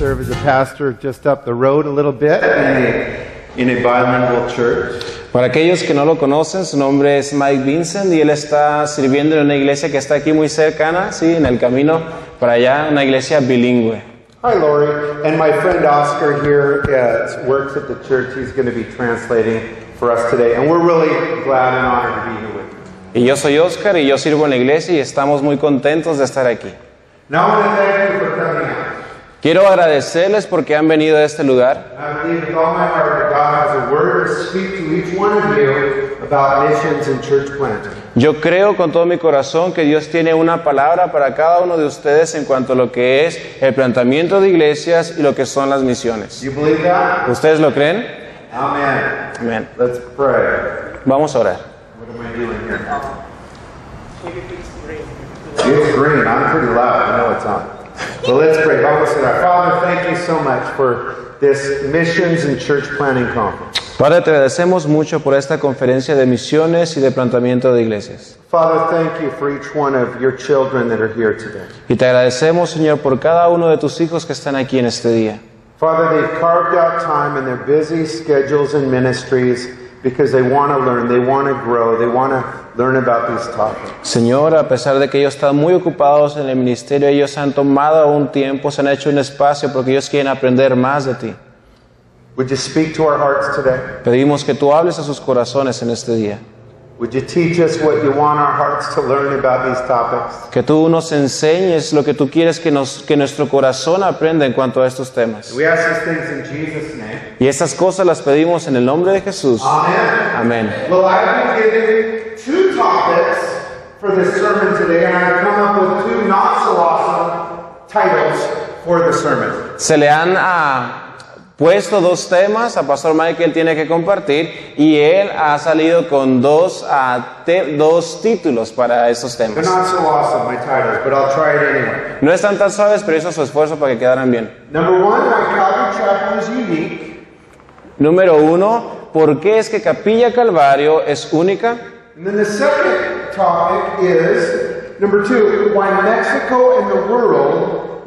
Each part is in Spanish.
serve as a pastor just up the road a little bit in a, in a bilingual church. Para aquellos que no lo conocen, su nombre es Mike Vincent y él está sirviendo en una iglesia que está aquí muy cercana, sí, en el camino para allá, una iglesia bilingüe. Hi, Lori. And my friend Oscar here uh, works at the church. He's going to be translating for us today. And we're really glad and honored to be here with you. Y yo soy Oscar y yo sirvo en la iglesia y estamos muy contentos de estar aquí. Now, I want to thank you for coming out. Quiero agradecerles porque han venido a este lugar. I believe with all my heart that God has a word to speak to each one of you about missions and church planting. Yo creo con todo mi corazón que Dios tiene una palabra para cada uno de ustedes en cuanto a lo que es el planteamiento de iglesias y lo que son las misiones. ¿Ustedes lo creen? Amen. Amén. Let's pray. Vamos a orar. It's green. I'm pretty loud. I know it's on. So let's pray. Vamos a orar. Father, thank you so much for this missions and church planting conference. Padre, te agradecemos mucho por esta conferencia de misiones y de planteamiento de iglesias. Father, thank you for each one of your children that are here today. Y te agradecemos, Señor, por cada uno de tus hijos que están aquí en este día. Father, they've carved out time in their busy schedules and ministries because they want to learn, they want to grow, they want to learn about these topics. Señor, a pesar de que ellos están muy ocupados en el ministerio, ellos han tomado un tiempo, se han hecho un espacio porque ellos quieren aprender más de ti. Would you speak to our hearts today? Pedimos que tú hables a sus corazones en este día. Que tú nos enseñes lo que tú quieres que, nos, que nuestro corazón aprenda en cuanto a estos temas. We ask these things in Jesus' name. Y estas cosas las pedimos en el nombre de Jesús. Amén. Well, I've been given two topics for this sermon today, and I've come up with two not so awesome titles for the sermon. Se le han ah, puesto dos temas, a Pastor Michael tiene que compartir, y él ha salido con dos, ah, te- dos títulos para estos temas. not so awesome, my titles, but I'll try it anyway. No están tan suaves, pero hizo su esfuerzo para que quedaran bien. Number one. Número uno, ¿por qué es que Capilla Calvario es única? And then the second topic is number two, why Mexico and the world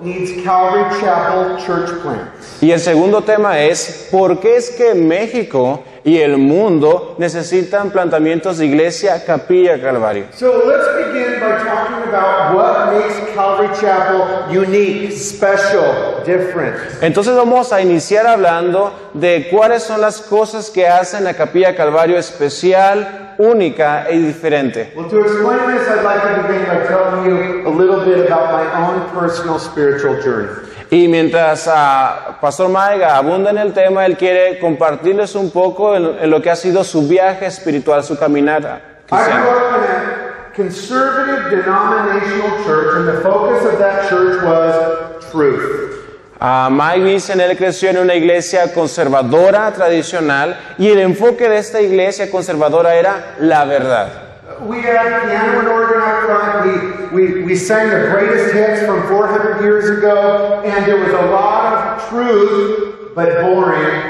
Y el segundo tema es, ¿por qué es que México y el mundo necesitan planteamientos de iglesia Capilla Calvario? So let's begin by talking about what makes Calvary Chapel unique, special, different. Entonces vamos a iniciar hablando de cuáles son las cosas que hacen a Capilla Calvario especial, única y diferente. Well, to explain this, I'd like to begin by telling you a little bit about my own personal spiritual journey. Y mientras ah, Pastor Maiga abunda en el tema, él quiere compartirles un poco en, en lo que ha sido su viaje espiritual, su caminata I cristiana. grew up in a conservative denominational church, and the focus of that church was truth. Ah, Mike Vincent, él creció en una iglesia conservadora, tradicional, y el enfoque de esta iglesia conservadora era la verdad. We had piano and organ out front. We, we, we sang the greatest hits from 400 years ago, and there was a lot of truth, but boring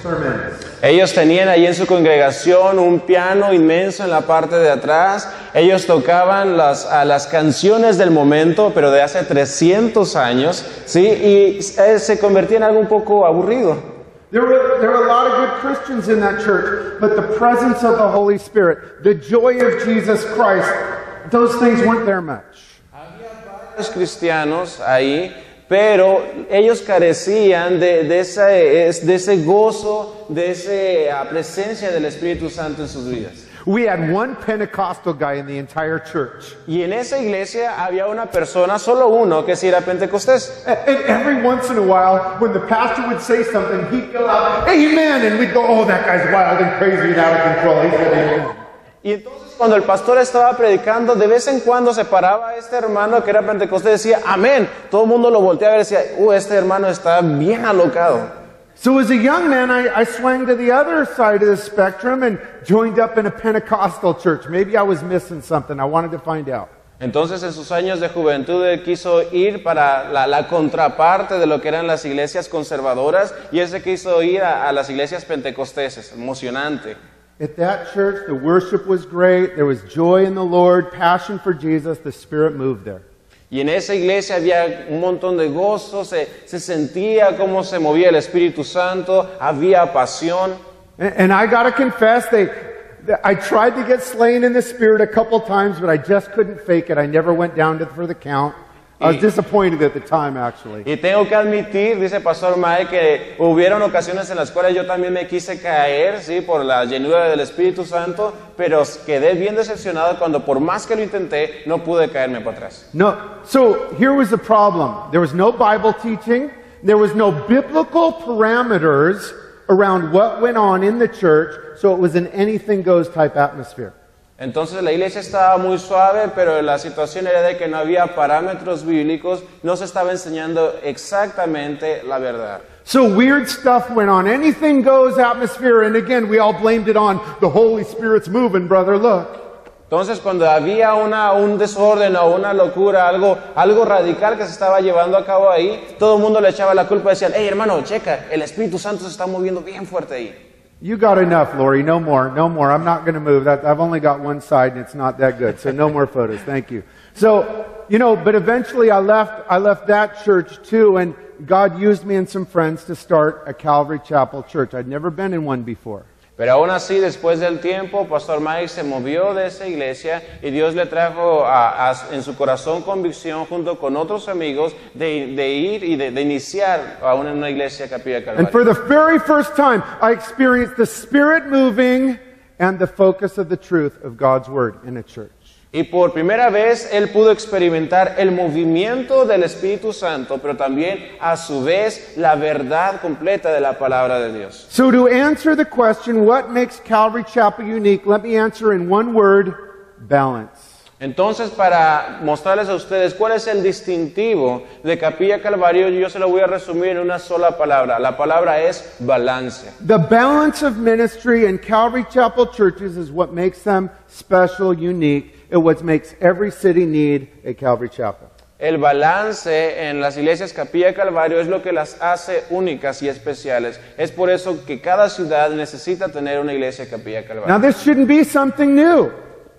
sermons. Ellos tenían ahí en su congregación un piano inmenso en la parte de atrás. Ellos tocaban las, a las canciones del momento, pero de hace 300 años, ¿sí? Y eh, se convertía en algo un poco aburrido. There were, there were a lot of good Christians in that church, but the presence of the Holy Spirit, the joy of Jesus Christ, those things weren't there much. Los cristianos ahí, pero ellos carecían de, de, ese, es- de ese gozo, de esa presencia del Espíritu Santo en sus vidas. We had one Pentecostal guy in the entire church. Y en esa iglesia había una persona, solo uno, que sí era pentecostés. And and every once in a while, when the pastor would say something, he'd go out, Amen, and we'd go, Oh, that guy's wild and crazy and out of control. He said amen. Y entonces cuando el pastor estaba predicando, de vez en cuando se paraba este hermano que era pentecostés y decía, amén. Todo el mundo lo volteaba y decía, uh, este hermano está bien alocado. So as a young man, I, I swung to the other side of the spectrum and joined up in a Pentecostal church. Maybe I was missing something. I wanted to find out. Entonces en sus años de juventud él quiso ir para la, la contraparte de lo que eran las iglesias conservadoras y él se quiso ir a, a las iglesias pentecosteses, emocionante. At that church, the worship was great. There was joy in the Lord, passion for Jesus. The Spirit moved there. Y en esa iglesia había un montón de gozo, se, se sentía cómo se movía el Espíritu Santo, había pasión. And, and I got to confess, they, I tried to get slain in the spirit a couple times, but I just couldn't fake it. I never went down to, for the count. I was disappointed at the time, actually. Y tengo que admitir, dice Pastor Mae, que hubieron ocasiones en las cuales yo también me quise caer, sí, por la llenura del Espíritu Santo, pero quedé bien decepcionado cuando por más que lo intenté, no pude caerme para atrás. No, so here was the problem. There was no Bible teaching. There was no biblical parameters around what went on in the church, so it was an anything goes type atmosphere. Entonces la iglesia estaba muy suave, pero la situación era de que no había parámetros bíblicos, no se estaba enseñando exactamente la verdad. So weird stuff went on. Anything goes atmosphere, and again, we all blamed it on the Holy Spirit's moving, brother. Look. Entonces cuando había una, un desorden o una locura, algo, algo radical que se estaba llevando a cabo ahí, todo el mundo le echaba la culpa y decían, hey hermano, checa, el Espíritu Santo se está moviendo bien fuerte ahí. You got enough, Lori. No more. No more. I'm not going to move. That, I've only got one side, and it's not that good. So no more photos. Thank you. So, you know, but eventually I left. I left that church too, and God used me and some friends to start a Calvary Chapel church. I'd never been in one before. Pero aún así, después del tiempo, Pastor Mike se movió de esa iglesia y Dios le trajo a- a- en su corazón convicción junto con otros amigos de, de ir y de, de iniciar a una, una iglesia Capilla And Calvario. for the very first time, I experienced the Spirit moving and the focus of the truth of God's Word in a church. Y por primera vez él pudo experimentar el movimiento del Espíritu Santo, pero también a su vez la verdad completa de la palabra de Dios. So, to answer the question, what makes Calvary Chapel unique, let me answer in one word balance. Entonces, para mostrarles a ustedes cuál es el distintivo de Capilla Calvario, yo se lo voy a resumir en una sola palabra. La palabra es balance. The balance of ministry in Calvary Chapel churches is what makes them special, unique, and what makes every city need a Calvary Chapel. El balance en las iglesias Capilla Calvario es lo que las hace únicas y especiales. Es por eso que cada ciudad necesita tener una iglesia Capilla Calvario. Now, this shouldn't be something new.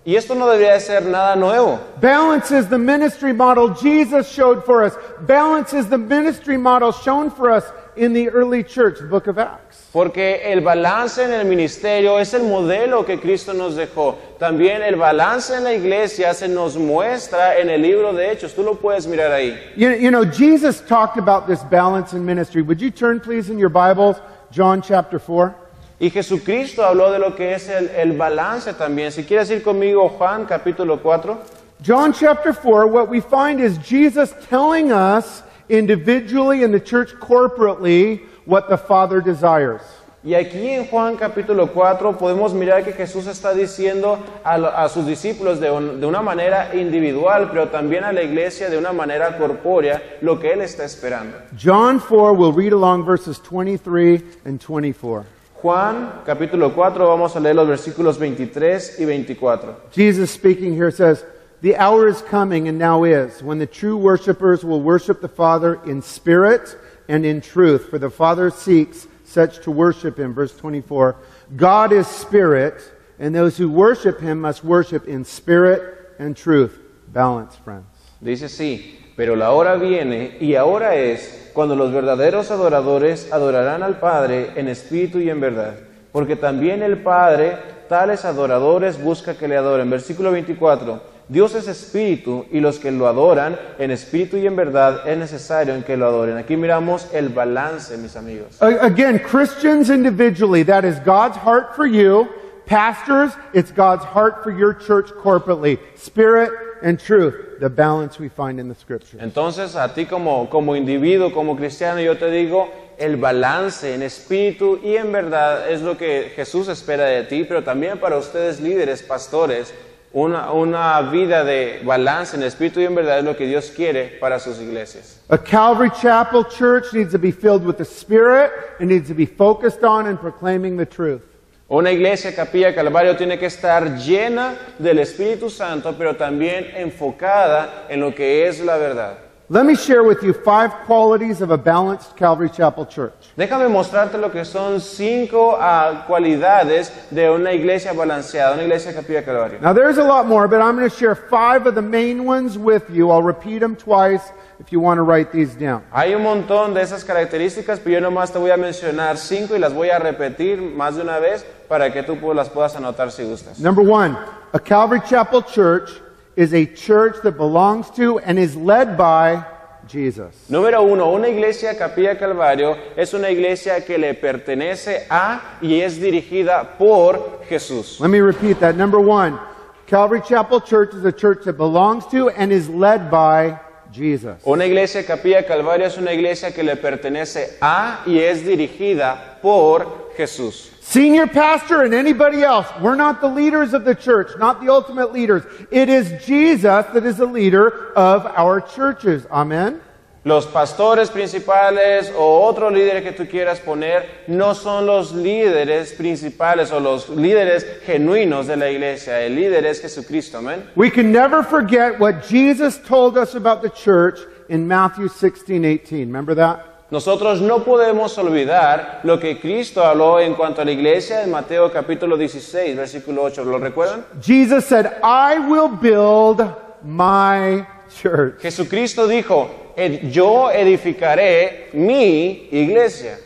Y esto no debería de ser nada nuevo. Balance is the ministry model Jesus showed for us. Balance is the ministry model shown for us in the early church, the book of Acts. Porque el balance en el ministerio es el modelo que Cristo nos dejó. También el balance en la iglesia se nos muestra en el libro de Hechos. Tú lo puedes mirar ahí. You, you know, Jesus talked about this balance in ministry. Would you turn, please, in your Bibles, John chapter 4? Y Jesucristo habló de lo que es el, el balance también. Si quieres ir conmigo, Juan capítulo 4. John chapter 4, what we find is Jesus telling us individually and the church corporately what the Father desires. Y aquí en Juan capítulo 4 podemos mirar que Jesús está diciendo a, lo- a sus discípulos de, un- de una manera individual, pero también a la iglesia de una manera corpórea, lo que Él está esperando. John 4, we'll read along verses 23 and 24. Juan capítulo 4, vamos a leer los versículos 23 y 24. Jesus speaking here says, The hour is coming and now is when the true worshipers will worship the Father in spirit and in truth, for the Father seeks such to worship him. Verse 24 God is spirit, and those who worship him must worship in spirit and truth. Balance, friends. Dice sí, pero la hora viene y ahora es cuando los verdaderos adoradores adorarán al Padre en espíritu y en verdad, porque también el Padre tales adoradores busca que le adoren. Versículo 24. Dios es espíritu y los que lo adoran en espíritu y en verdad es necesario en que lo adoren. Aquí miramos el balance, mis amigos. Again, Christians individually, that is God's heart for you. Pastors, it's God's heart for your church corporately. Spirit and truth, the balance we find in the scripture. Entonces, a ti como, como individuo, como cristiano, yo te digo, el balance en espíritu y en verdad es lo que Jesús espera de ti, pero también para ustedes líderes, pastores, una, una vida de balance en espíritu y en verdad es lo que Dios quiere para sus iglesias. A Calvary Chapel church needs to be filled with the Spirit. It needs to be focused on and proclaiming the truth. Una iglesia capilla Calvario tiene que estar llena del Espíritu Santo, pero también enfocada en lo que es la verdad. Let me share with you five qualities of a balanced Calvary Chapel church. Déjame mostrarte lo que son cinco ah, cualidades de una iglesia balanceada, una iglesia capilla calvario. Now, there's a lot more, but I'm going to share five of the main ones with you. I'll repeat them twice if you want to write these down. Hay un montón de esas características, pero yo nomás te voy a mencionar cinco y las voy a repetir más de una vez para que tú las puedas anotar si gustas. Number one, a Calvary Chapel church is a church that belongs to and is led by Jesus. Número uno, una iglesia capilla calvario es una iglesia que le pertenece a y es dirigida por Jesús. Let me repeat that. Number one, Calvary Chapel church is a church that belongs to and is led by Jesus. Una iglesia capilla calvario es una iglesia que le pertenece a y es dirigida por Jesús. Senior pastor and anybody else, we're not the leaders of the church, not the ultimate leaders. It is Jesus that is the leader of our churches. Amen. Los pastores principales o otro líder que tú quieras poner no son los líderes principales o los líderes genuinos de la iglesia. El líder es Jesucristo, amén. We can never forget what Jesus told us about the church in Matthew 16, 18. Remember that? Nosotros no podemos olvidar lo que Cristo habló en cuanto a la iglesia en Mateo capítulo 16, versículo 8. ¿Lo recuerdan? Jesus said, I will build my church. Jesucristo dijo, "Ed- yo edificaré mi iglesia.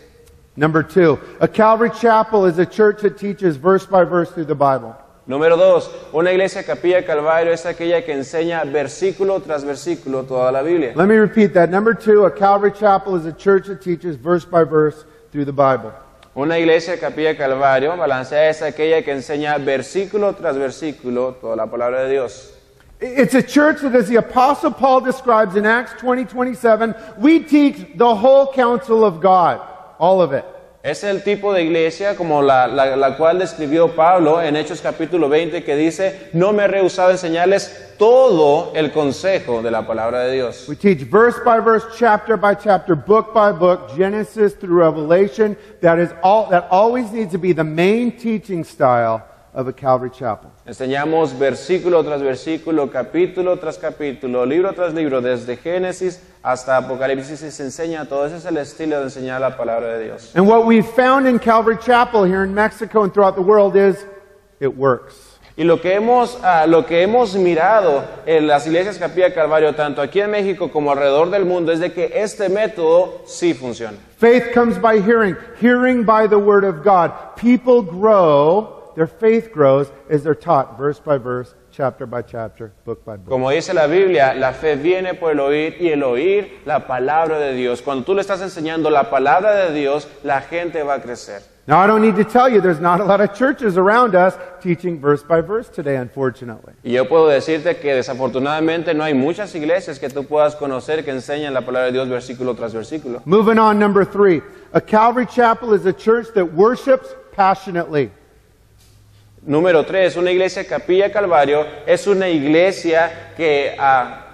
Number two, a Calvary Chapel is a church that teaches verse by verse through the Bible. Número dos, una iglesia capilla Calvario es aquella que enseña versículo tras versículo toda la Biblia. Let me repeat that. Number two, a Calvary Chapel is a church that teaches verse by verse through the Bible. Una iglesia capilla Calvario balanceada es aquella que enseña versículo tras versículo toda la palabra de Dios. It's a church that, as the Apostle Paul describes in Acts 20 27, we teach the whole counsel of God, all of it. Es el tipo de iglesia como la, la- la cual describió Pablo en Hechos capítulo 20 que dice, no me he rehusado enseñarles todo el consejo de la palabra de Dios. We teach verse by verse, chapter by chapter, book by book, Genesis through Revelation. That is all, that always needs to be the main teaching style of a Calvary Chapel. Enseñamos versículo tras versículo, capítulo tras capítulo, libro tras libro, desde Génesis hasta Apocalipsis y se enseña todo. Ese es el estilo de enseñar la palabra de Dios. And what we've found in Calvary Chapel here in Mexico and throughout the world is it works. Y lo que hemos, ah, lo que hemos mirado en las iglesias Capilla Calvario, tanto aquí en México como alrededor del mundo, es de que este método sí funciona. Faith comes by hearing, hearing by the word of God. People grow, their faith grows as they're taught verse by verse, chapter by chapter, book by book. Como dice la Biblia, la fe viene por el oír y el oír la palabra de Dios. Cuando tú le estás enseñando la palabra de Dios, la gente va a crecer. Now, I don't need to tell you, there's not a lot of churches around us teaching verse by verse today, unfortunately. Y yo puedo decirte que desafortunadamente no hay muchas iglesias que tú puedas conocer que enseñan la palabra de Dios versículo tras versículo. Moving on, number three. A Calvary Chapel is a church that worships passionately. Número tres, una iglesia Capilla Calvario es una iglesia que, ah,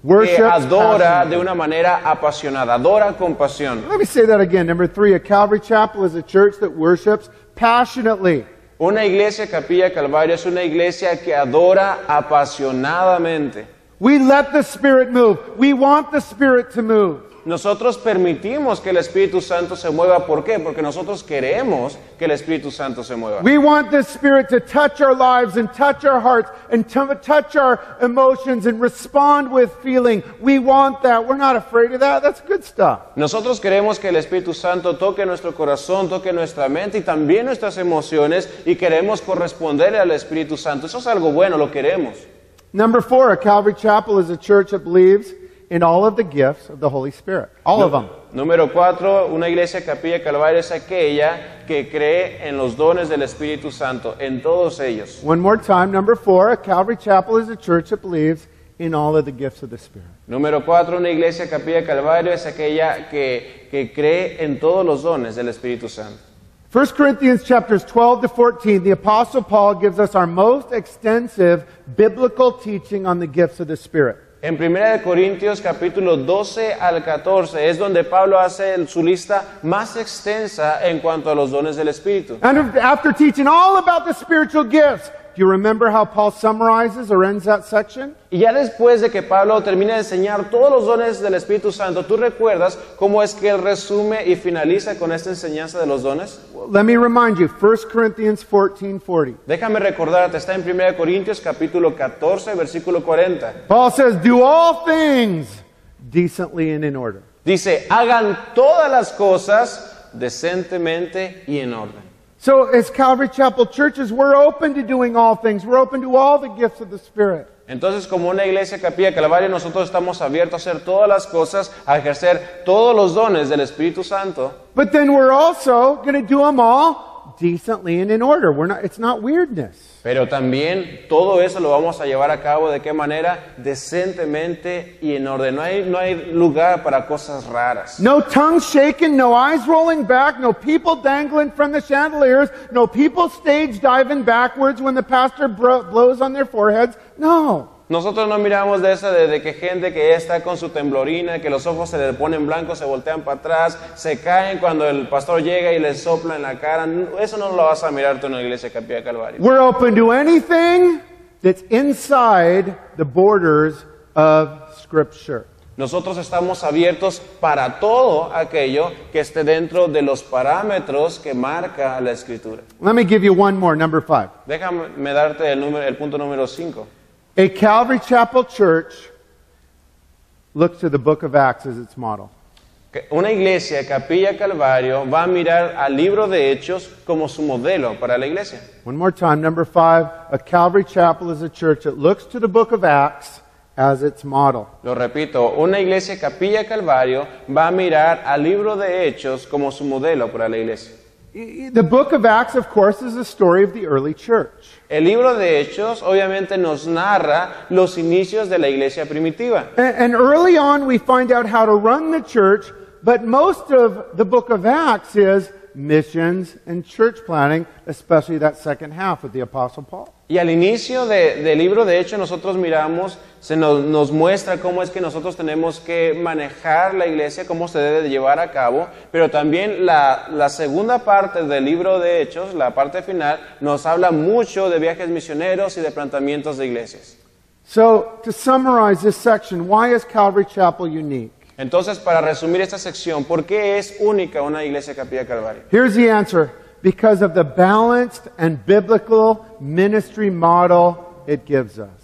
que adora de una manera apasionada, adora con pasión. Let me say that again. Number three, a Calvary Chapel is a church that worships passionately. Una iglesia Capilla Calvario es una iglesia que adora apasionadamente. We let the Spirit move. We want the Spirit to move. Nosotros permitimos que el Espíritu Santo se mueva. ¿Por qué? Porque nosotros queremos que el Espíritu Santo se mueva. We want the Spirit to touch our lives and touch our hearts and to touch our emotions and respond with feeling. We want that. We're not afraid of that. That's good stuff. Nosotros queremos que el Espíritu Santo toque nuestro corazón, toque nuestra mente y también nuestras emociones y queremos corresponderle al Espíritu Santo. Eso es algo bueno, lo queremos. Number four, a Calvary Chapel is a church that believes in all of the gifts of the Holy Spirit. All of them. Número cuatro, una iglesia Capilla Calvario es aquella que cree en los dones del Espíritu Santo, en todos ellos. One more time. Number four, a Calvary Chapel is a church that believes in all of the gifts of the Spirit. Número cuatro, una iglesia Capilla Calvario es aquella que, que cree en todos los dones del Espíritu Santo. 1 Corinthians chapters 12 to 14, the apostle Paul gives us our most extensive biblical teaching on the gifts of the Spirit. En 1 de Corintios capítulo 12 al 14 es donde Pablo hace su lista más extensa en cuanto a los dones del Espíritu. And after teaching all about the spiritual gifts, do you remember how Paul summarizes or ends that section? Y ya después de que Pablo termina de enseñar todos los dones del Espíritu Santo, ¿tú recuerdas cómo es que él resume y finaliza con esta enseñanza de los dones? Let me remind you, 1 Corinthians 14 40. Déjame recordarte, está en 1 Corintios capítulo 14, versículo 40. Paul says, Do all things decently and in order. Dice, hagan todas las cosas decentemente y en orden. So, as Calvary Chapel churches, we're open to doing all things. We're open to all the gifts of the Spirit. Entonces, como una iglesia capilla Calvario, nosotros estamos abiertos a hacer todas las cosas, a ejercer todos los dones del Espíritu Santo. But then we're also going to do them all decently and in order. We're not, it's not weirdness. Pero también todo eso lo vamos a llevar a cabo de qué manera decentemente y en orden. No hay, no hay lugar para cosas raras. No tongues shaking, no eyes rolling back, no people dangling from the chandeliers, no people stage diving backwards when the pastor blows on their foreheads. No. Nosotros no miramos de esa de, de que gente que está con su temblorina, que los ojos se le ponen blancos, se voltean para atrás, se caen cuando el pastor llega y les sopla en la cara. Eso no lo vas a mirar tú en la iglesia Capilla Calvario. We're open to anything that's inside the borders of Scripture. Nosotros estamos abiertos para todo aquello que esté dentro de los parámetros que marca la Escritura. Let me give you one more, number five. Déjame darte el, número, el punto número 5. A Calvary Chapel church looks to the book of Acts as its model. Una iglesia, Capilla Calvario, va a mirar al libro de Hechos como su modelo para la iglesia. One more time, number five. A Calvary Chapel is a church that looks to the book of Acts as its model. Lo repito, una iglesia, Capilla Calvario, va a mirar al libro de Hechos como su modelo para la iglesia. The book of Acts, of course, is the story of the early church. El libro de Hechos obviamente nos narra los inicios de la iglesia primitiva. And, and early on, we find out how to run the church, but most of the book of Acts is missions and church planning, especially that second half with the Apostle Paul. Y al inicio de- del libro de Hechos nosotros miramos, se nos, nos muestra cómo es que nosotros tenemos que manejar la iglesia, cómo se debe de llevar a cabo, pero también la, la segunda parte del libro de Hechos, la parte final, nos habla mucho de viajes misioneros y de plantamientos de iglesias. So, to summarize this section, why is Calvary Chapel unique? Entonces, para resumir esta sección, ¿por qué es única una iglesia Capilla Calvario? Here's the answer because of the balanced and biblical ministry model it gives us.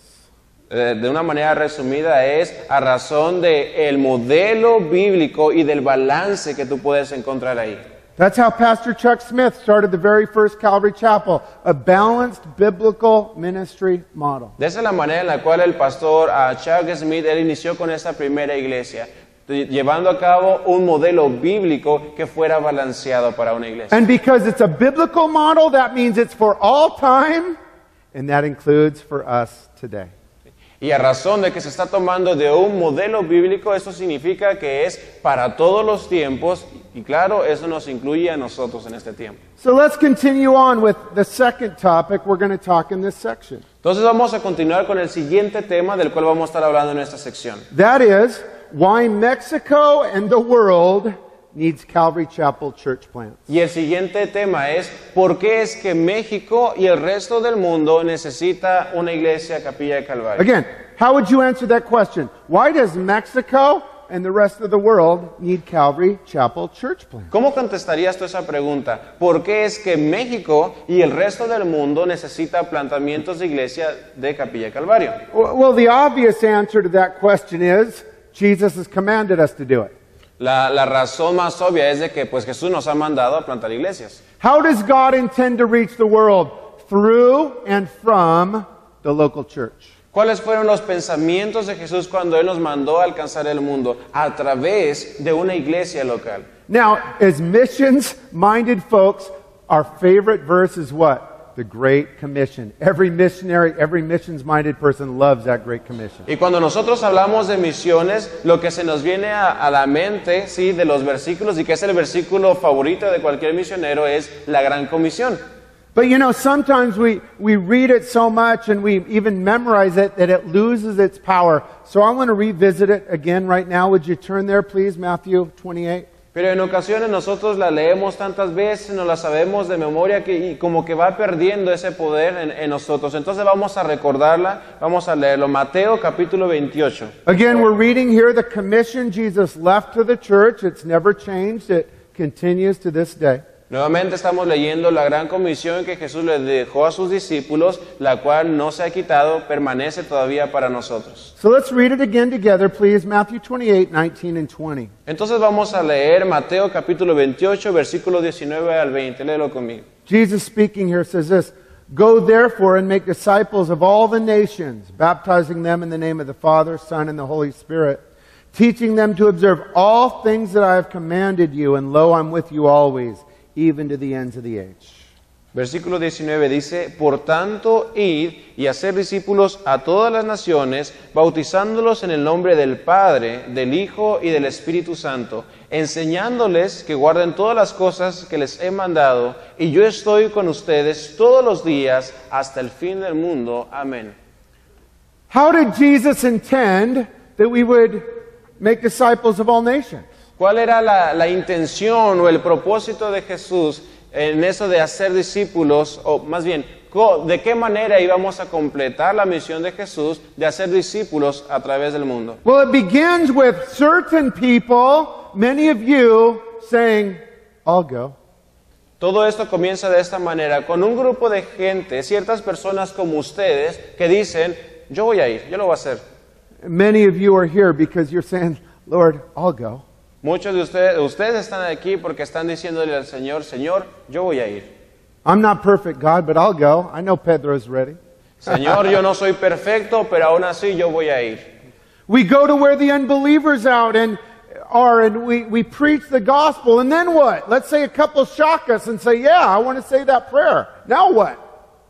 Eh, de una manera resumida es a razón de el modelo bíblico y del balance que tú puedes encontrar ahí. That's how Pastor Chuck Smith started the very first Calvary Chapel, a balanced biblical ministry model. De esa es la manera en la cual el pastor ah, Chuck Smith él inició con esta primera iglesia, llevando a cabo un modelo bíblico que fuera balanceado para una iglesia. And because it's a biblical model, that means it's for all time, and that includes for us today. Y a razón de que se está tomando de un modelo bíblico, eso significa que es para todos los tiempos y claro, eso nos incluye a nosotros en este tiempo. So let's continue on with the second topic we're going to talk in this section. Entonces vamos a continuar con el siguiente tema del cual vamos a estar hablando en esta sección. That is why Mexico and the world needs Calvary Chapel church plants. Y el siguiente tema es ¿por qué es que México y el resto del mundo necesita una iglesia capilla de Calvario? Again, how would you answer that question? Why does Mexico and the rest of the world need Calvary Chapel church plants? ¿Cómo contestarías tú esa pregunta? ¿Por qué es que México y el resto del mundo necesita plantamientos de iglesia de capilla de Calvario? Well, the obvious answer to that question is Jesus has commanded us to do it. La, la razón más obvia es de que pues Jesús nos ha mandado a plantar iglesias. How does God intend to reach the world? Through and from the local church. ¿Cuáles fueron los pensamientos de Jesús cuando Él nos mandó a alcanzar el mundo? A través de una iglesia local. Now, as missions minded folks, our favorite verse is what? The Great Commission. Every missionary, every missions minded person loves that Great Commission. Y cuando nosotros hablamos de misiones, lo que se nos viene a, a la mente, sí, de los versículos y que es el versículo favorito de cualquier misionero es la gran comisión. But you know, sometimes we, we read it so much and we even memorize it that it loses its power. So I want to revisit it again right now. Would you turn there, please? Matthew 28. Pero en ocasiones nosotros la leemos tantas veces, no la sabemos de memoria que, y como que va perdiendo ese poder en, en nosotros. Entonces vamos a recordarla, vamos a leerlo. Mateo capítulo 28. Again, we're reading here the commission Jesus left to the church. It's never changed, it continues to this day. Nuevamente estamos leyendo la gran comisión que Jesús le dejó a sus discípulos, la cual no se ha quitado, permanece todavía para nosotros. So let's read it again together, please. Matthew 28, 19 and 20. Entonces vamos a leer Mateo capítulo 28, versículo 19 al 20. Léelo conmigo. Jesus speaking here says this Go therefore and make disciples of all the nations, baptizing them in the name of the Father, Son, and the Holy Spirit, teaching them to observe all things that I have commanded you, and lo, I'm with you always, even to the ends of the age. Versículo 19 dice, Por tanto, id y hacer discípulos a todas las naciones, bautizándolos en el nombre del Padre, del Hijo y del Espíritu Santo, enseñándoles que guarden todas las cosas que les he mandado, y yo estoy con ustedes todos los días hasta el fin del mundo. Amén. How did Jesus intend that we would make disciples of all nations? ¿Cuál era la, la intención o el propósito de Jesús en eso de hacer discípulos, o más bien, de qué manera íbamos a completar la misión de Jesús de hacer discípulos a través del mundo? Well, it begins with certain people, many of you, saying, I'll go. Todo esto comienza de esta manera, con un grupo de gente, ciertas personas como ustedes, que dicen, yo voy a ir, yo lo voy a hacer. Many of you are here because you're saying, Lord, I'll go. Muchos de ustedes, ustedes están aquí porque están diciéndole al Señor, Señor, yo voy a ir. I'm not perfect, God, but I'll go. I know Pedro's ready. Señor, yo no soy perfecto, pero aún así yo voy a ir. We go to where the unbelievers out and are and we, we preach the gospel. And then what? Let's say a couple shock us and say, Yeah, I want to say that prayer. Now what?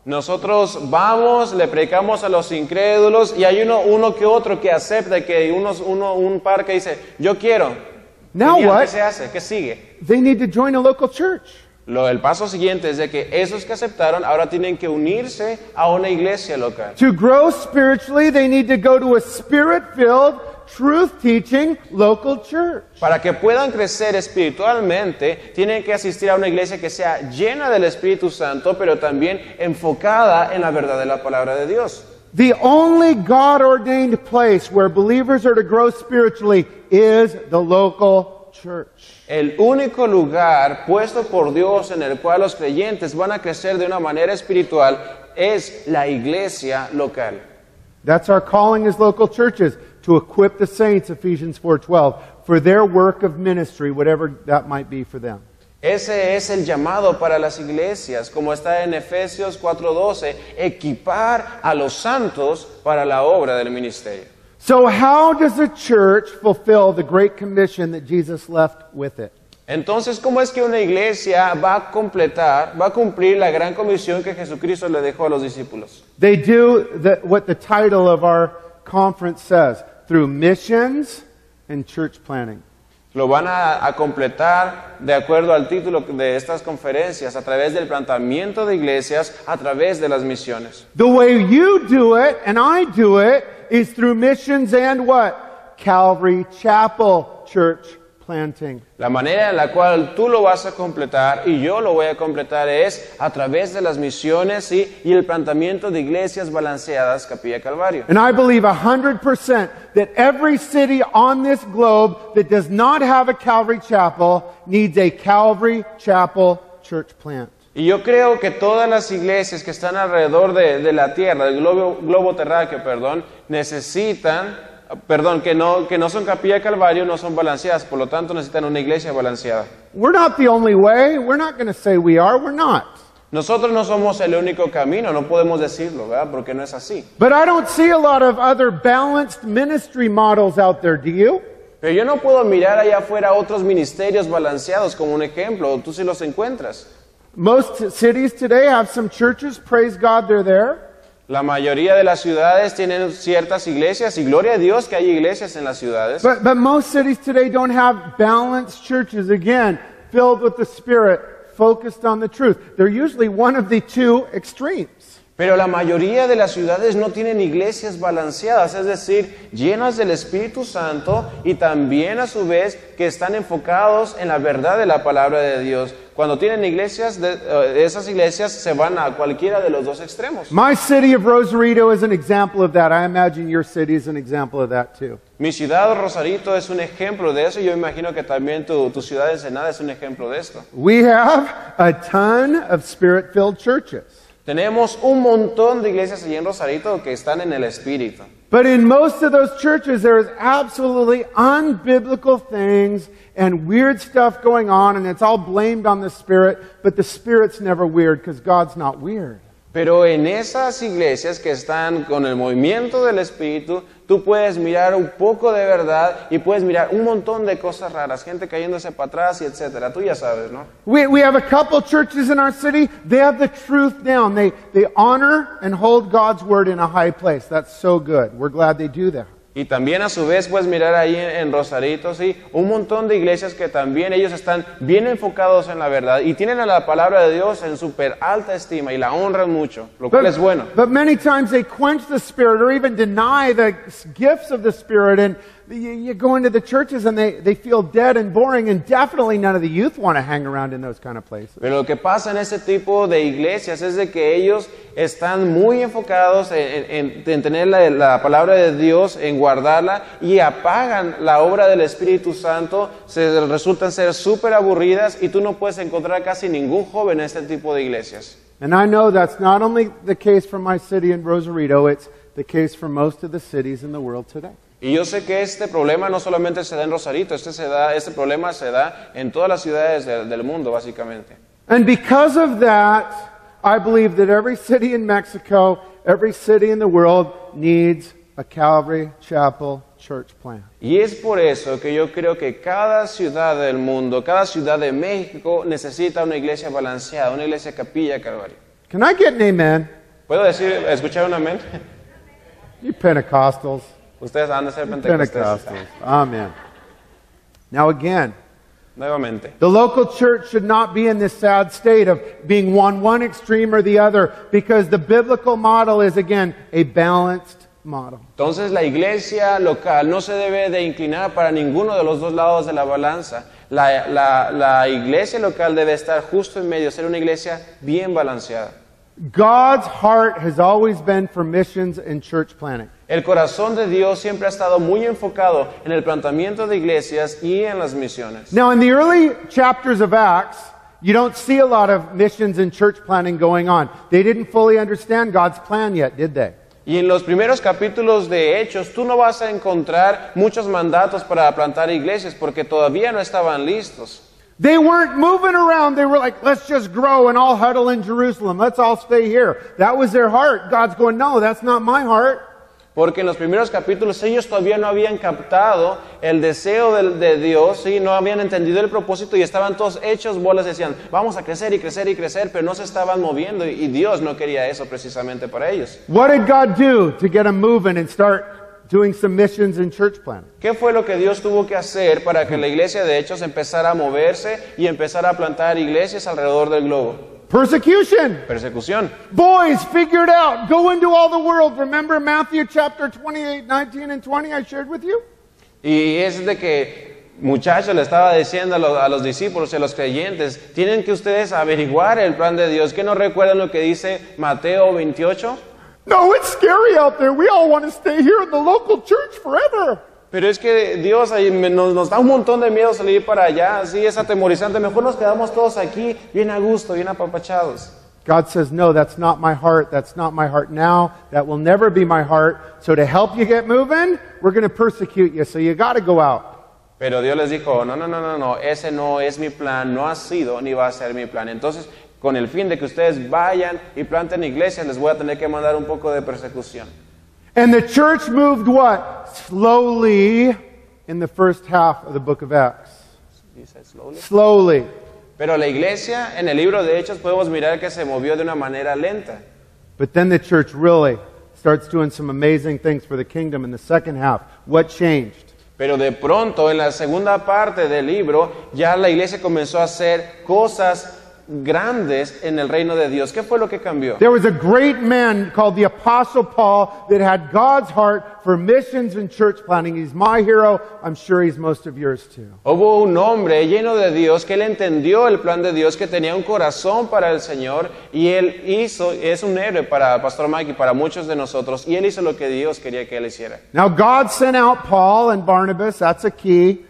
Nosotros vamos, le predicamos a los incrédulos y hay uno, uno que otro que acepta que unos, uno, un par que dice, yo quiero. Now what? ¿Qué se hace? ¿Qué sigue? They need to join a local church. Lo, el paso siguiente es de que esos que aceptaron ahora tienen que unirse a una iglesia local. To grow spiritually, they need to go to a spirit filled, truth teaching local church. Para que puedan crecer espiritualmente, tienen que asistir a una iglesia que sea llena del Espíritu Santo, pero también enfocada en la verdad de la palabra de Dios. The only God ordained place where believers are to grow spiritually is the local church. El único lugar puesto por Dios en el cual los creyentes van a crecer de una manera espiritual es la iglesia local. That's our calling as local churches to equip the saints Ephesians 4:12 for their work of ministry whatever that might be for them. Ese es el llamado para las iglesias, como está en Efesios 4:12, equipar a los santos para la obra del ministerio. So how does a church fulfill the great commission that Jesus left with it? Entonces, ¿cómo es que una iglesia va a completar, va a cumplir la gran comisión que Jesucristo le dejó a los discípulos? They do the, what the title of our conference says, through missions and church planning. Lo van a, a completar de acuerdo al título de estas conferencias, a través del planteamiento de iglesias, a través de las misiones. The way you do it and I do it is through missions and what? Calvary Chapel church planting. La manera en la cual tú lo vas a completar y yo lo voy a completar es a través de las misiones ¿sí? y el planteamiento de iglesias balanceadas Capilla Calvario. And I believe 100% that every city on this globe that does not have a Calvary Chapel needs a Calvary Chapel church plant. Y yo creo que todas las iglesias que están alrededor de, de la tierra, del globo, globo terráqueo, perdón, necesitan, perdón, que no, que no son capilla calvario, no son balanceadas, por lo tanto necesitan una iglesia balanceada. We're not the only way. We're not going to say we are. We're not. Nosotros no somos el único camino, no podemos decirlo, ¿verdad? Porque no es así. But I don't see a lot of other balanced ministry models out there, do you? Pero yo no puedo mirar allá afuera otros ministerios balanceados como un ejemplo, tú sí los encuentras. Most cities today have some churches. Praise God, they're there. La mayoría de las ciudades tienen ciertas iglesias y gloria a Dios que hay iglesias en las ciudades. But, but most cities today don't have balanced churches, again, filled with the Spirit, focused on the truth. They're usually one of the two extremes. Pero la mayoría de las ciudades no tienen iglesias balanceadas, es decir, llenas del Espíritu Santo y también a su vez que están enfocados en la verdad de la palabra de Dios. Cuando tienen iglesias, de- eh, esas iglesias se van a cualquiera de los dos extremos. My city of Rosarito is an example of that. I imagine your city is an example of that too. Mi ciudad, Rosarito, es un ejemplo de eso yo imagino que también tu, tu ciudad, Ensenada, es un ejemplo de esto. We have a ton of spirit filled churches. Tenemos un montón de iglesias allí en Rosarito que están en el Espíritu. But in most of those churches, there is absolutely unbiblical things and weird stuff going on, and it's all blamed on the Spirit, but the Spirit's never weird because God's not weird. Pero en esas iglesias que están con el movimiento del Espíritu, tú puedes mirar un poco de verdad y puedes mirar un montón de cosas raras, gente cayéndose para atrás y etcétera. Tú ya sabes, ¿no? We, we have a couple churches in our city, they have the truth down. They, they honor and hold God's word in a high place. That's so good. We're glad they do that. Y también a su vez puedes mirar ahí en, en Rosarito, sí, un montón de iglesias que también ellos están bien enfocados en la verdad y tienen a la palabra de Dios en súper alta estima y la honran mucho, lo cual es bueno. but many times they quench the Spirit or even deny the gifts of the Spirit. And you, go into the churches and they, they feel dead and boring. And definitely none of the youth want to hang around in those kind of places. Pero lo que pasa en ese tipo de iglesias es de que ellos están muy enfocados en, en- en tener la, la palabra de Dios, en guardarla y apagan la obra del Espíritu Santo, se resultan ser súper aburridas y tú no puedes encontrar casi ningún joven en este tipo de iglesias. And I know that's not only the case for my city in Rosarito, it's the case for most of the cities in the world today. Y yo sé que este problema no solamente se da en Rosarito, este, se da, este problema se da en todas las ciudades de- del mundo, básicamente. And because of that, I believe that every city in Mexico, every city in the world needs a Calvary Chapel church plant. Y es por eso que yo creo que cada ciudad del mundo, cada ciudad de México necesita una iglesia balanceada, una iglesia capilla Calvario. Can I get an amen? ¿Puedo decir, escuchar un amén? You Pentecostals. Ustedes han de ser pentecostales. Pentecostals. Amen. Now again, Nuevamente. the local church should not be in this sad state of being one one extreme or the other because the biblical model is again a balanced model. Entonces la iglesia local no se debe de inclinar para ninguno de los dos lados de la balanza. La, la- la iglesia local debe estar justo en medio, ser una iglesia bien balanceada. God's heart has always been for missions and church planting. El corazón de Dios siempre ha estado muy enfocado en el planteamiento de iglesias y en las misiones. Now, in the early chapters of Acts, you don't see a lot of missions and church planting going on. They didn't fully understand God's plan yet, did they? Y en los primeros capítulos de Hechos tú no vas a encontrar muchos mandatos para plantar iglesias porque todavía no estaban listos. They weren't moving around. They were like, let's just grow and all huddle in Jerusalem. Let's all stay here. That was their heart. God's going, no, that's not my heart. Porque en los primeros capítulos ellos todavía no habían captado el deseo de, Dios, ¿sí? no habían entendido el propósito y estaban todos hechos bolas, decían, vamos a crecer y crecer y crecer, pero no se estaban moviendo y, y Dios no quería eso precisamente para ellos. What did God do to get them moving and start doing some missions and church planting? ¿Qué fue lo que Dios tuvo que hacer para que la iglesia de Hechos empezara a moverse y empezara a plantar iglesias alrededor del globo? Persecution. Persecución. Boys, figure it out. Go into all the world. Remember Matthew chapter 28, 19, and 20 I shared with you? Y es de que muchachos le estaba diciendo a los, a los discípulos y a los creyentes, tienen que ustedes averiguar el plan de Dios. ¿Que no recuerdan lo que dice Mateo 28? No, it's scary out there. We all want to stay here in the local church forever. Pero es que Dios ahí me- nos, nos da un montón de miedo salir para allá, así es atemorizante. Mejor nos quedamos todos aquí, bien a gusto, bien apapachados. God says, No, that's not my heart. That's not my heart now. That will never be my heart. So, to help you get moving, we're going to persecute you. So, you got to go out. Pero Dios les dijo, no, no, no, no, no, ese no es mi plan, no ha sido ni va a ser mi plan. Entonces, con el fin de que ustedes vayan y planten iglesias, les voy a tener que mandar un poco de persecución. And the church moved what? Slowly in the first half of the book of Acts. Slowly. Slowly. Pero la iglesia, en el libro de Hechos, podemos mirar que se movió de una manera lenta. But then the church really starts doing some amazing things for the kingdom in the second half. What changed? Pero de pronto, en la segunda parte del libro, ya la iglesia comenzó a hacer cosas grandes en el reino de Dios. ¿Qué fue lo que cambió? There was a great man called the Apostle Paul that had God's heart for missions and church planting. He's my hero. I'm sure he's most of yours too. Hubo un hombre lleno de Dios que él entendió el plan de Dios, que tenía un corazón para el Señor y él hizo, es un héroe para Pastor Mike y para muchos de nosotros, y él hizo lo que Dios quería que él hiciera. Now, God sent out Paul and Barnabas. That's a key.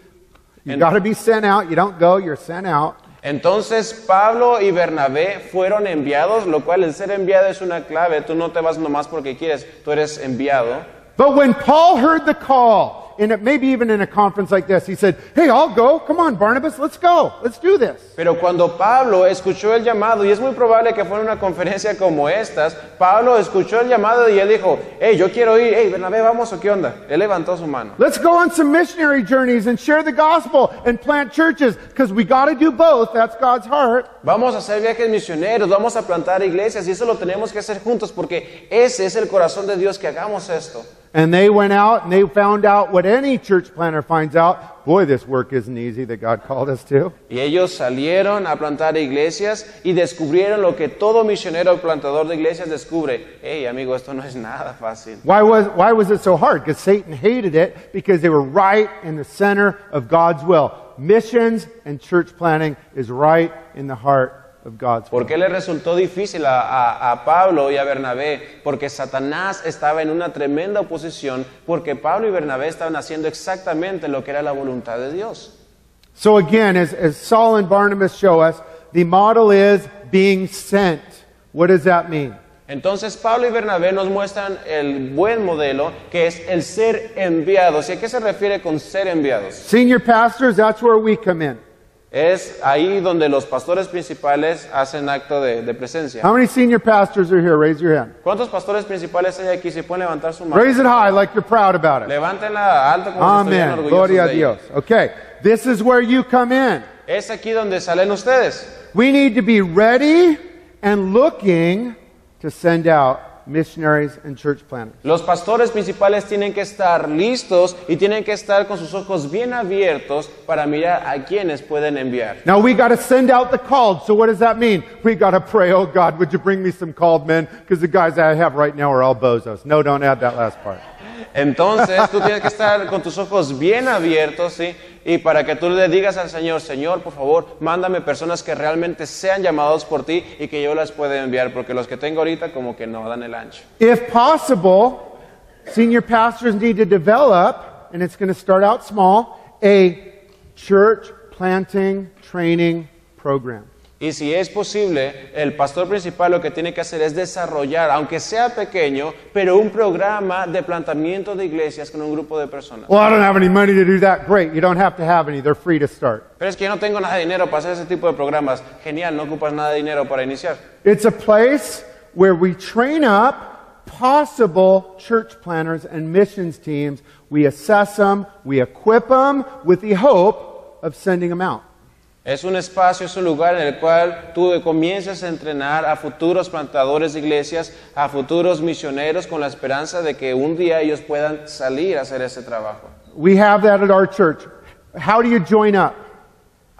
You got to be sent out. You don't go, you're sent out. Entonces Pablo y Bernabé fueron enviados, lo cual el ser enviado es una clave. Tú no te vas nomás porque quieres, tú eres enviado. But when Paul heard the call, in a, maybe even in a conference like this, he said, Hey, I'll go. Come on, Barnabas, let's go. Let's do this. Pero cuando Pablo escuchó el llamado, y es muy probable que fue en una conferencia como estas, Pablo escuchó el llamado y él dijo, hey, yo quiero ir, hey, Bernabé, vamos o qué onda. Él levantó su mano. Let's go on some missionary journeys and share the gospel and plant churches because we got to do both. That's God's heart. Vamos a hacer viajes misioneros, vamos a plantar iglesias y eso lo tenemos que hacer juntos porque ese es el corazón de Dios que hagamos esto. And they went out and they found out what any church planter finds out. Boy, this work isn't easy that God called us to. Y ellos salieron a plantar iglesias y descubrieron lo que todo misionero o plantador de iglesias descubre. Hey, amigo, esto no es nada fácil. Why was, why was it so hard? Because Satan hated it because they were right in the center of God's will. Missions and church planting is right in the heart of God's will. ¿Por qué le resultó difícil a, a- a Pablo y a Bernabé? Porque Satanás estaba en una tremenda oposición, porque Pablo y Bernabé estaban haciendo exactamente lo que era la voluntad de Dios. So again, as, as Saul and Barnabas show us, the model is being sent. What does that mean? Entonces Pablo y Bernabé nos muestran el buen modelo, que es el ser enviados. ¿Y a qué se refiere con ser enviados? Senior pastors, that's where we come in. Es ahí donde los pastores principales hacen acto de, de presencia. How many senior pastors are here? Raise your hand. ¿Cuántos pastores principales hay aquí? Si pueden levantar su mano. Raise it high like you're proud about it. Levántenla alto como si estuvieran Amen. orgullosos Gloria a de ello. Dios. Okay. This is where you come in. Es aquí donde salen ustedes. We need to be ready and looking to send out missionaries and church planters. Los pastores principales tienen que estar listos y tienen que estar con sus ojos bien abiertos para mirar a quienes pueden enviar. Now we got to send out the called. So what does that mean? We got to pray, oh God, would you bring me some called men? Because the guys I have right now are all bozos. No, don't add that last part. Entonces tú tienes que estar con tus ojos bien abiertos, ¿sí? Y para que tú le digas al Señor, Señor, por favor, mándame personas que realmente sean llamados por ti y que yo las pueda enviar, porque los que tengo ahorita como que no dan el ancho. If possible, senior pastors need to develop, and it's going to start out small, a church planting training program. Y si es posible, el pastor principal lo que tiene que hacer es desarrollar, aunque sea pequeño, pero un programa de plantamiento de iglesias con un grupo de personas. Well, I don't have any money to do that. Great. You don't have to have any. They're free to start. Pero es que yo no tengo nada de dinero para hacer ese tipo de programas. Genial, no ocupas nada de dinero para iniciar. It's a place where we train up possible church planners and missions teams. We assess them, we equip them with the hope of sending them out. Es un espacio, es un lugar en el cual tú comienzas a entrenar a futuros plantadores de iglesias, a futuros misioneros con la esperanza de que un día ellos puedan salir a hacer ese trabajo. We have that at our church. How do you join up?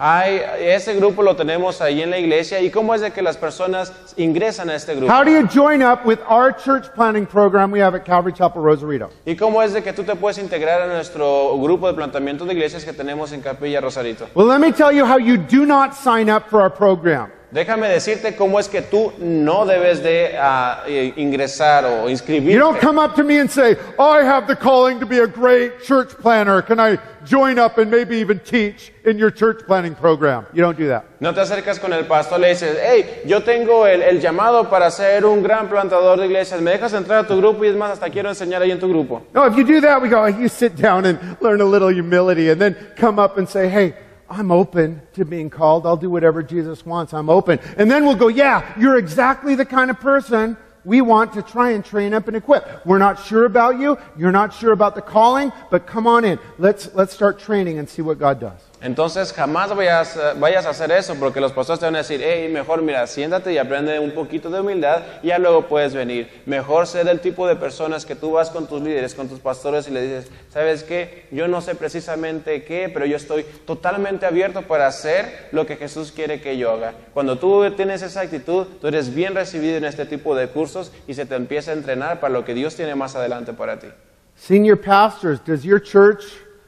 Hay, ese grupo lo tenemos ahí en la iglesia y cómo es de que las personas ingresan a este grupo. How do you join up with our church planting program we have at Calvary Chapel Rosarito? ¿Y cómo es de que tú te puedes integrar a nuestro grupo de plantamiento de iglesias que tenemos en Capilla Rosarito? Well, let me tell you how you do not sign up for our program. Déjame decirte cómo es que tú no debes de ah, eh, ingresar o You inscribirte. don't come up to me and say, I have the calling to be a great church planner. Can I join up and maybe even teach in your church planning program? You don't do that. No te acercas con el pastor, le dices, hey, yo tengo el, el llamado para ser un gran plantador de iglesias, ¿me dejas entrar a tu grupo? Y es más, hasta quiero enseñar ahí en tu grupo. No, if you do that, we go, you sit down and learn a little humility and then come up and say, hey, I'm open to being called. I'll do whatever Jesus wants. I'm open. And then we'll go, yeah, you're exactly the kind of person we want to try and train up and equip. We're not sure about you. You're not sure about the calling, but come on in. Let's, let's start training and see what God does. Entonces jamás vayas, eh, vayas a hacer eso porque los pastores te van a decir, hey, mejor mira, siéntate y aprende un poquito de humildad y ya luego puedes venir. Mejor ser el tipo de personas que tú vas con tus líderes, con tus pastores y le dices, ¿sabes qué? Yo no sé precisamente qué, pero yo estoy totalmente abierto para hacer lo que Jesús quiere que yo haga. Cuando tú tienes esa actitud, tú eres bien recibido en este tipo de cursos y se te empieza a entrenar para lo que Dios tiene más adelante para ti. Senior pastors, does your church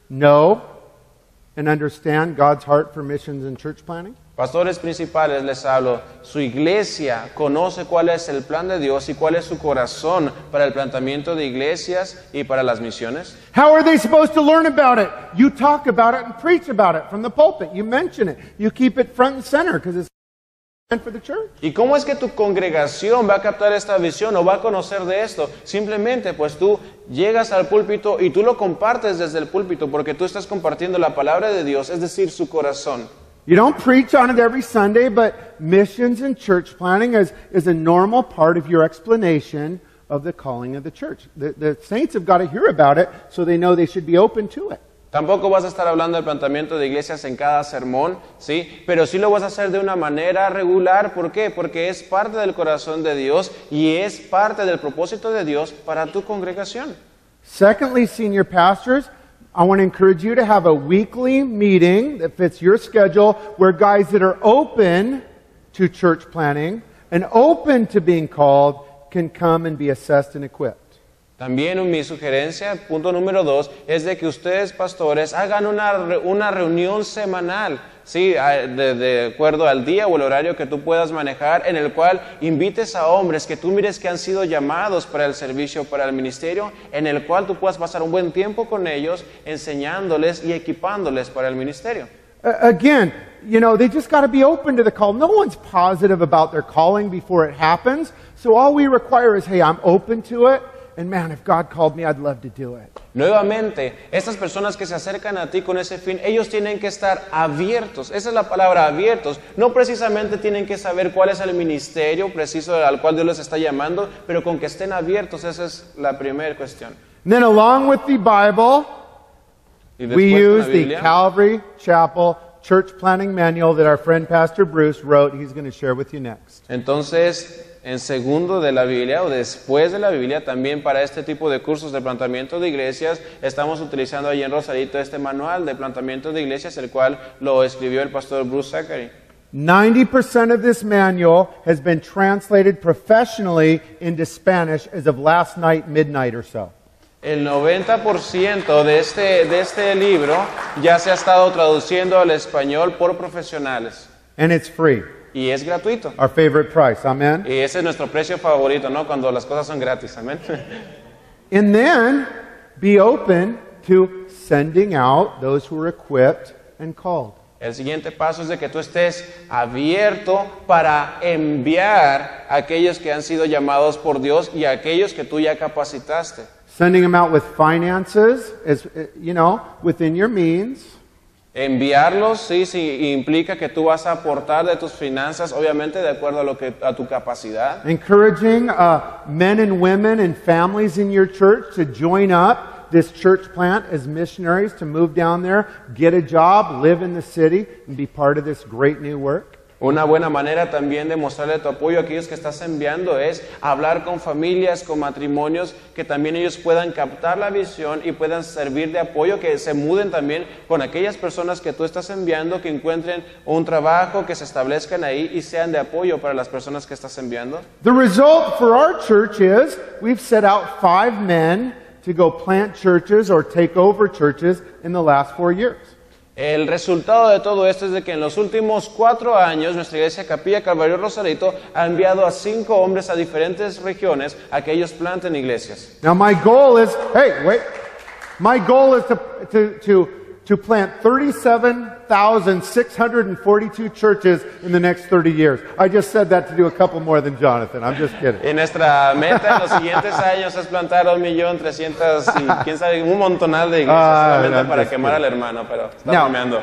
know and understand God's heart for missions and church planning? Pastores principales les hablo, su iglesia conoce cuál es el plan de Dios y cuál es su corazón para el planteamiento de iglesias y para las misiones. How are they supposed to learn about it? You talk about it and preach about it from the pulpit. You mention it. You keep it front and center because it's ¿Y cómo es que tu congregación va a captar esta visión o va a conocer de esto? Simplemente pues tú llegas al púlpito y tú lo compartes desde el púlpito porque tú estás compartiendo la palabra de Dios, es decir, su corazón. You don't preach on it every Sunday, but missions and church planning is, is a normal part of your explanation of the calling of the church. The, the saints have got to hear about it so they know they should be open to it. Tampoco vas a estar hablando del planteamiento de iglesias en cada sermón, ¿sí? Pero sí lo vas a hacer de una manera regular. ¿Por qué? Porque es parte del corazón de Dios y es parte del propósito de Dios para tu congregación. Secondly, senior pastors, I want to encourage you to have a weekly meeting that fits your schedule where guys that are open to church planning and open to being called can come and be assessed and equipped. También mi sugerencia, punto número dos, es de que ustedes, pastores, hagan una, una reunión semanal, ¿sí? De, de acuerdo al día o el horario que tú puedas manejar, en el cual invites a hombres que tú mires que han sido llamados para el servicio, para el ministerio, en el cual tú puedas pasar un buen tiempo con ellos, enseñándoles y equipándoles para el ministerio. Again, you know, they just got to be open to the call. No one's positive about their calling before it happens. So all we require is, hey, I'm open to it. And man, if God called me, I'd love to do it. Nuevamente, estas personas que se acercan a ti con ese fin, ellos tienen que estar abiertos. Esa es la palabra abiertos. No precisamente tienen que saber cuál es el ministerio preciso al cual Dios les está llamando, pero con que estén abiertos, esa es la primera cuestión. And then along with the Bible, we use the Calvary Chapel Church Planning Manual that our friend Pastor Bruce wrote. He's going to share with you next. entonces, en segundo de la Biblia o después de la Biblia, también para este tipo de cursos de planteamiento de iglesias, estamos utilizando allí en Rosarito este manual de planteamiento de iglesias, el cual lo escribió el pastor Bruce Zachary. 90% of this manual has been translated professionally into Spanish as of last night, midnight or so. El 90% de este, de este libro ya se ha estado traduciendo al español por profesionales And it's free. Y es gratuito. Our favorite price. Amen. Y ese es nuestro precio favorito, ¿no? Cuando las cosas son gratis, amén. And then be open to sending out those who are equipped and called. El siguiente paso es de que tú estés abierto para enviar a aquellos que han sido llamados por Dios y a aquellos que tú ya capacitaste. Sending them out with finances, as, uh, you know, within your means. Enviarlos, sí, sí, implica que tú vas a aportar de tus finanzas, obviamente de acuerdo a, lo que, a tu capacidad. Encouraging uh, men and women and families in your church to join up this church plant as missionaries to move down there, get a job, live in the city, and be part of this great new work. Una buena manera también de mostrarle tu apoyo a aquellos que estás enviando es hablar con familias, con matrimonios, que también ellos puedan captar la visión y puedan servir de apoyo, que se muden también con aquellas personas que tú estás enviando, que encuentren un trabajo, que se establezcan ahí y sean de apoyo para las personas que estás enviando. The result for our church is we've set out five men to go plant churches or take over churches in the last four years. El resultado de todo esto es de que en los últimos cuatro años nuestra iglesia Capilla Calvario Rosarito ha enviado a cinco hombres a diferentes regiones a que ellos planten iglesias. Now, my goal is hey, wait. To plant 37,642 churches in the next 30 years. I just said that to do a couple more than Jonathan. I'm just kidding. Y nuestra meta en los siguientes años es plantar un millón trescientos y quién sabe, un montonal de iglesias Ah, solamente no, para quemar kidding. al hermano, pero está Now- bromeando.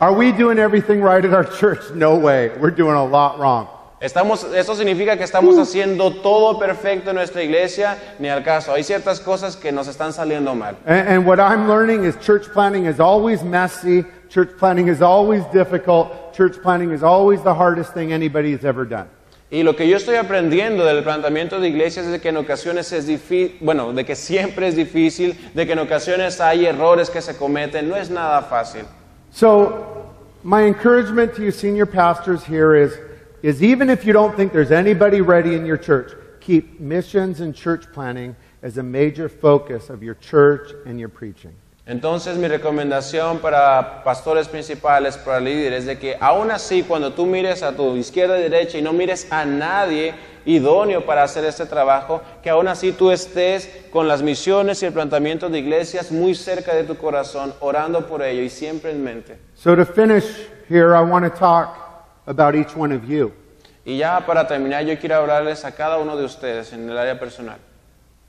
Are we doing everything right at our church? No way. We're doing a lot wrong. Estamos, esto significa que estamos haciendo todo perfecto en nuestra iglesia, ni al caso. Hay ciertas cosas que nos están saliendo mal. And, and what I'm learning is church planting is always messy, church planning is always difficult. Church planning is always the hardest thing anybody has ever done. Y lo que yo estoy aprendiendo del planteamiento de iglesias es de que en ocasiones es difícil, bueno, de que siempre es difícil, de que en ocasiones hay errores que se cometen, no es nada fácil. So, my encouragement to you senior pastors here is, is even if you don't think there's anybody ready in your church, keep missions and church planning as a major focus of your church and your preaching. Entonces mi recomendación para pastores principales, para líderes, de que aún así cuando tú mires a tu izquierda y derecha y no mires a nadie idóneo para hacer este trabajo, que aún así tú estés con las misiones y el planteamiento de iglesias muy cerca de tu corazón, orando por ello y siempre en mente. So, to finish here, I want to talk about each one of you. Y ya para terminar, yo quiero hablarles a cada uno de ustedes en el área personal.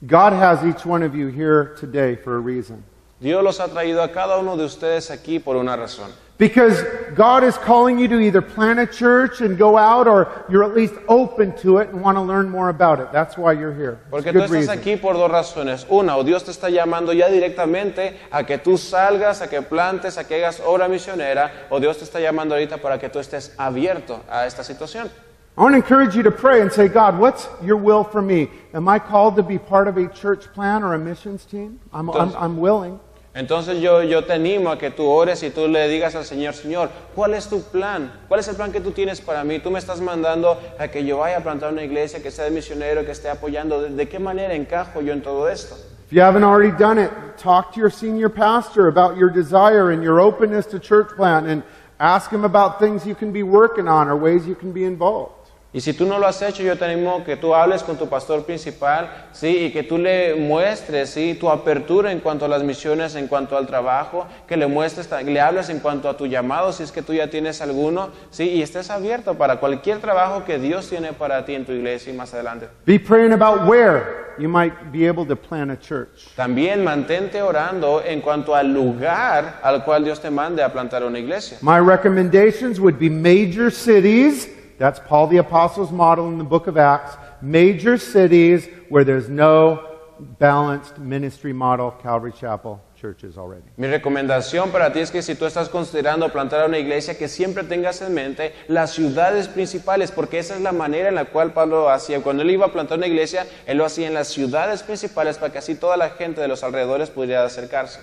God has each one of you here today for a reason. Dios los ha traído a cada uno de ustedes aquí por una razón. Because God is calling you to either plant a church and go out, or you're at least open to it and want to learn more about it. That's why you're here. Porque tú estás reason. aquí por dos razones. Una, o Dios te está llamando ya directamente a que tú salgas, a que plantes, a que hagas obra misionera, o Dios te está llamando ahorita para que tú estés abierto a esta situación. I want to encourage you to pray and say, God, what's your will for me? Am I called to be part of a church plan or a missions team? I'm, I'm, I'm willing. Entonces yo, yo te animo a que tú ores y tú le digas al Señor, Señor, ¿cuál es tu plan? ¿Cuál es el plan que tú tienes para mí? Tú me estás mandando a que yo vaya a plantar una iglesia, que sea de misionero, que esté apoyando. ¿De, de qué manera encajo yo en todo esto? If you haven't already done it, talk to your senior pastor about your desire and your openness to church plant and ask him about things you can be working on or ways you can be involved. Y si tú no lo has hecho, yo te animo que tú hables con tu pastor principal, sí, y que tú le muestres, sí, tu apertura en cuanto a las misiones, en cuanto al trabajo, que le muestres, le hables en cuanto a tu llamado, si es que tú ya tienes alguno, sí, y estés abierto para cualquier trabajo que Dios tiene para ti en tu iglesia y más adelante. Be praying about where you might be able to plant a church. También mantente orando en cuanto al lugar al cual Dios te mande a plantar una iglesia. My recommendations would be major cities. That's Paul the Apostle's model in the book of Acts. Major cities where there's no balanced ministry model, Calvary Chapel churches already. Mi recomendación para ti es que si tú estás considerando plantar una iglesia, que siempre tengas en mente las ciudades principales, porque esa es la manera en la cual Pablo hacía. Cuando él iba a plantar una iglesia, él lo hacía en las ciudades principales para que así toda la gente de los alrededores pudiera acercarse.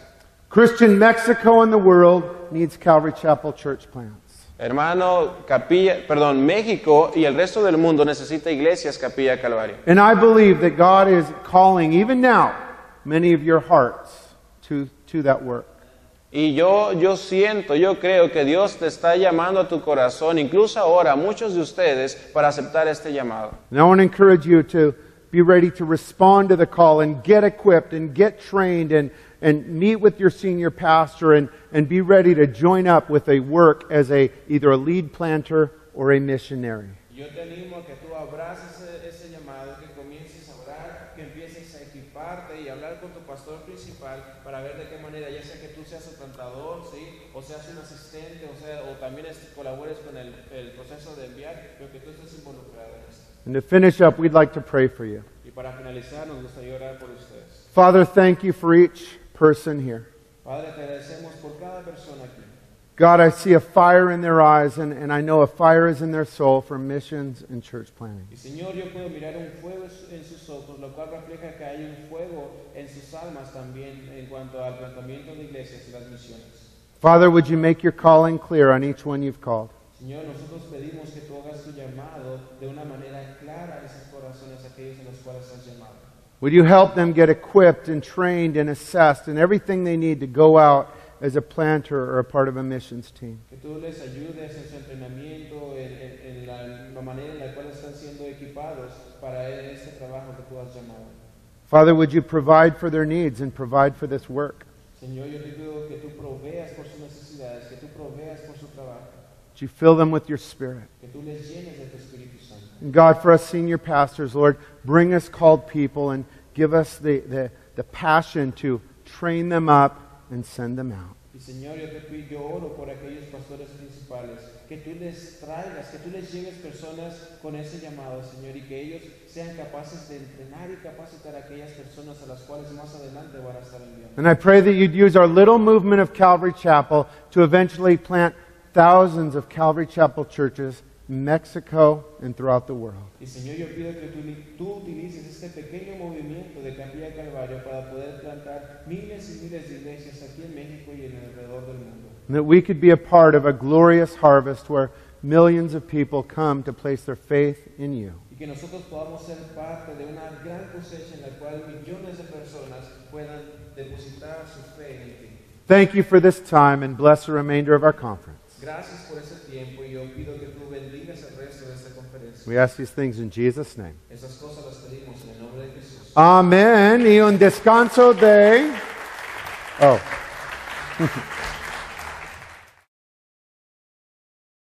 Christian Mexico and the world needs Calvary Chapel church plants. Hermano, Capilla, perdón, México y el resto del mundo necesita iglesias Capilla Calvario. And I believe that God is calling, even now, many of your hearts to, to that work. Y yo, yo siento, yo creo que Dios te está llamando a tu corazón, incluso ahora, muchos de ustedes, para aceptar este llamado. And I want to encourage you to be ready to respond to the call and get equipped and get trained and, and meet with your senior pastor and, and be ready to join up with a work as a either a lead planter or a missionary. Yo te animo a que tú abraces ese, ese llamado, que comiences a orar, que empieces a equiparte y hablar con tu pastor principal para ver de qué manera, ya sea que tú seas el plantador, ¿sí? o seas un asistente, o, sea, o también colabores con el, el proceso de enviar, pero que tú estés involucrado en esto. And to finish up, we'd like to pray for you. Y para finalizar, nos gustaría orar por ustedes. Father, thank you for each person here. Padre, te agradecemos por cada persona aquí. God, I see a fire in their eyes, and, and I know a fire is in their soul for missions and church planting. Y Señor, yo puedo mirar un fuego en sus ojos, lo cual refleja que hay un fuego en sus almas también en cuanto al planteamiento de iglesias y las misiones. Father, would you make your calling clear on each one you've called? Señor, nosotros pedimos que tú hagas tu llamado de una manera clara a esos corazones, aquellos en los cuales has llamado. Would you help them get equipped and trained and assessed and everything they need to go out as a planter or a part of a missions team? Que tú les ayudes en su entrenamiento, en, en- en la, la manera en la cual están siendo equipados para este trabajo que tú has llamado. Father, would you provide for their needs and provide for this work? Señor, yo te pido que tú proveas por sus necesidades, que tú proveas por su trabajo, Would you fill them with your spirit? que tú les llenes de tu Espíritu Santo. And God, for us senior pastors, Lord, bring us called people and give us the, the, the passion to train them up and send them out. Y Señor, yo te pido, yo oro por aquellos pastores principales, que tú les traigas, que tú les lleves personas con ese llamado, Señor, y que ellos sean capaces de entrenar y capacitar a aquellas personas a las cuales más adelante van a estar enviando. And I pray that you'd use our little movement of Calvary Chapel to eventually plant thousands of Calvary Chapel churches in Mexico and throughout the world. Y Señor, yo pido que tú, tú utilices este pequeño movimiento de Capilla Calvario para poder plantar miles y miles de iglesias aquí en México y en alrededor del mundo. And that we could be a part of a glorious harvest where millions of people come to place their faith in you. Y que nosotros podamos ser parte de una gran cosecha en la cual millones de personas puedan depositar su fe en ti. Thank you for this time and bless the remainder of our conference. Gracias por ese tiempo y yo pido que tú bendigas el resto de esta conferencia. We ask these things in Jesus' name. Esas cosas las pedimos en el nombre de Jesús. Amén. Y un descanso de... Oh.